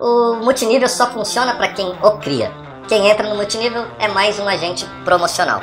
O multinível só funciona para quem o cria. Quem entra no multinível é mais um agente promocional.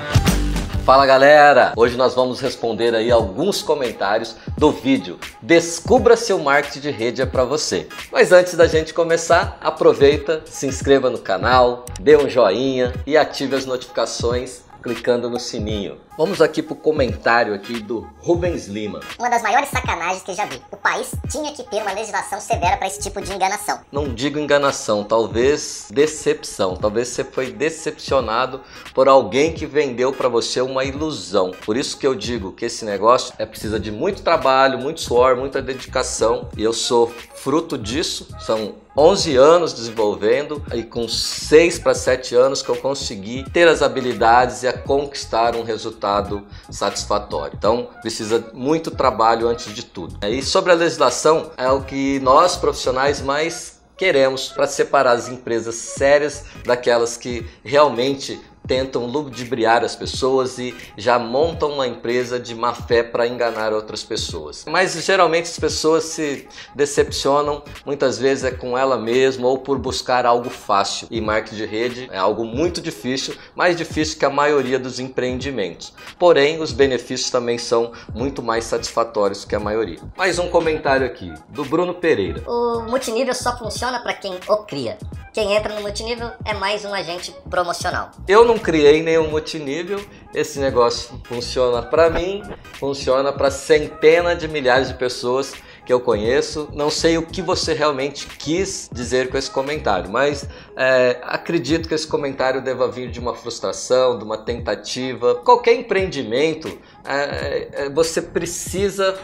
Fala galera! Hoje nós vamos responder aí alguns comentários do vídeo Descubra seu marketing de rede é para você. Mas antes da gente começar, aproveita, se inscreva no canal, dê um joinha e ative as notificações clicando no sininho. Vamos aqui pro comentário aqui do Rubens Lima. Uma das maiores sacanagens que já vi. O país tinha que ter uma legislação severa para esse tipo de enganação. Não digo enganação, talvez decepção. Talvez você foi decepcionado por alguém que vendeu para você uma ilusão. Por isso que eu digo que esse negócio é precisa de muito trabalho, muito suor, muita dedicação. E eu sou fruto disso. São 11 anos desenvolvendo e com 6 para 7 anos que eu consegui ter as habilidades e a conquistar um resultado satisfatório. Então, precisa muito trabalho antes de tudo. E sobre a legislação, é o que nós profissionais mais queremos para separar as empresas sérias daquelas que realmente tentam ludibriar as pessoas e já montam uma empresa de má fé para enganar outras pessoas. Mas geralmente as pessoas se decepcionam, muitas vezes é com ela mesma ou por buscar algo fácil. E marketing de rede é algo muito difícil, mais difícil que a maioria dos empreendimentos. Porém, os benefícios também são muito mais satisfatórios que a maioria. Mais um comentário aqui do Bruno Pereira. O multinível só funciona para quem o cria. Quem entra no multinível é mais um agente promocional. Eu não criei nenhum multinível, esse negócio funciona para mim, funciona para centenas de milhares de pessoas que eu conheço. Não sei o que você realmente quis dizer com esse comentário, mas é, acredito que esse comentário deva vir de uma frustração, de uma tentativa. Qualquer empreendimento, é, é, você precisa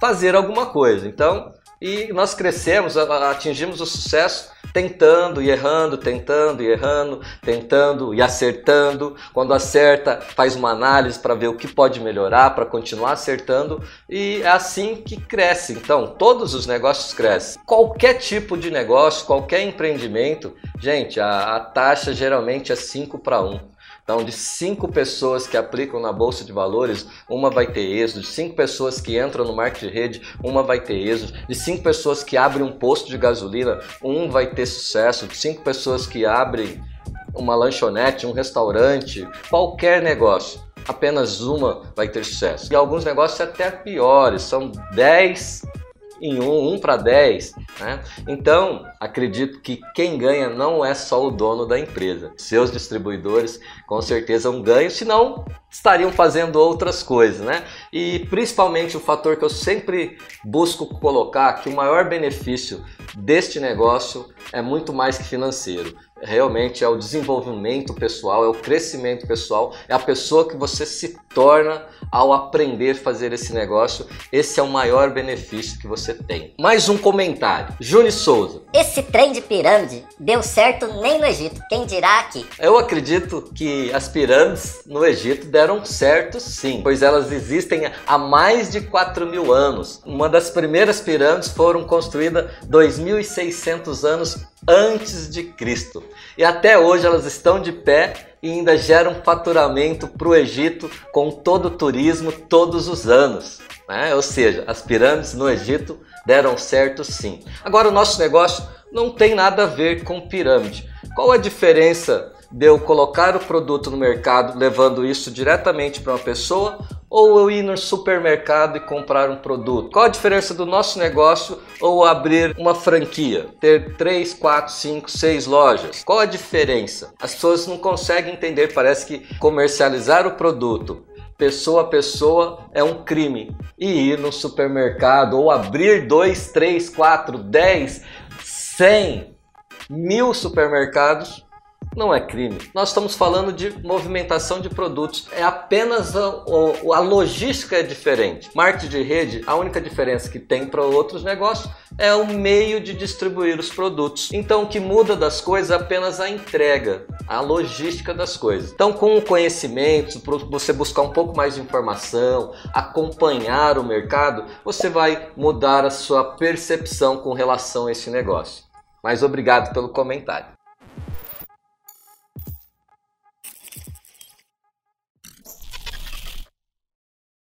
fazer alguma coisa. Então, e nós crescemos, atingimos o sucesso tentando e errando, tentando e errando, tentando e acertando. Quando acerta, faz uma análise para ver o que pode melhorar, para continuar acertando e é assim que cresce. Então, todos os negócios crescem. Qualquer tipo de negócio, qualquer empreendimento, gente, a, a taxa geralmente é 5 para 1. Então, de cinco pessoas que aplicam na bolsa de valores, uma vai ter êxito. De cinco pessoas que entram no marketing de rede, uma vai ter êxito. De cinco pessoas que abrem um posto de gasolina, um vai ter sucesso. De cinco pessoas que abrem uma lanchonete, um restaurante, qualquer negócio, apenas uma vai ter sucesso. E alguns negócios até piores, são 10 em um, um para 10. Né? Então, acredito que quem ganha não é só o dono da empresa. Seus distribuidores com certeza um ganho, senão estariam fazendo outras coisas. Né? E principalmente o fator que eu sempre busco colocar, que o maior benefício deste negócio é muito mais que financeiro realmente é o desenvolvimento pessoal, é o crescimento pessoal, é a pessoa que você se torna ao aprender a fazer esse negócio. Esse é o maior benefício que você tem. Mais um comentário. Júnior Souza. Esse trem de pirâmide deu certo nem no Egito. Quem dirá aqui? Eu acredito que as pirâmides no Egito deram certo sim, pois elas existem há mais de 4 mil anos. Uma das primeiras pirâmides foram construídas 2.600 anos antes de Cristo. E até hoje elas estão de pé e ainda geram faturamento para o Egito com todo o turismo todos os anos. Né? Ou seja, as pirâmides no Egito deram certo sim. Agora o nosso negócio não tem nada a ver com pirâmide. Qual a diferença de eu colocar o produto no mercado levando isso diretamente para uma pessoa ou eu ir no supermercado e comprar um produto? Qual a diferença do nosso negócio ou abrir uma franquia? Ter 3, 4, 5, 6 lojas? Qual a diferença? As pessoas não conseguem entender, parece que comercializar o produto pessoa a pessoa é um crime. E ir no supermercado ou abrir 2, 3, 4, 10, 100, mil supermercados não é crime. Nós estamos falando de movimentação de produtos. É apenas a, a, a logística é diferente. Marketing de rede, a única diferença que tem para outros negócios é o meio de distribuir os produtos. Então o que muda das coisas é apenas a entrega, a logística das coisas. Então com o conhecimento, você buscar um pouco mais de informação, acompanhar o mercado, você vai mudar a sua percepção com relação a esse negócio. Mas obrigado pelo comentário.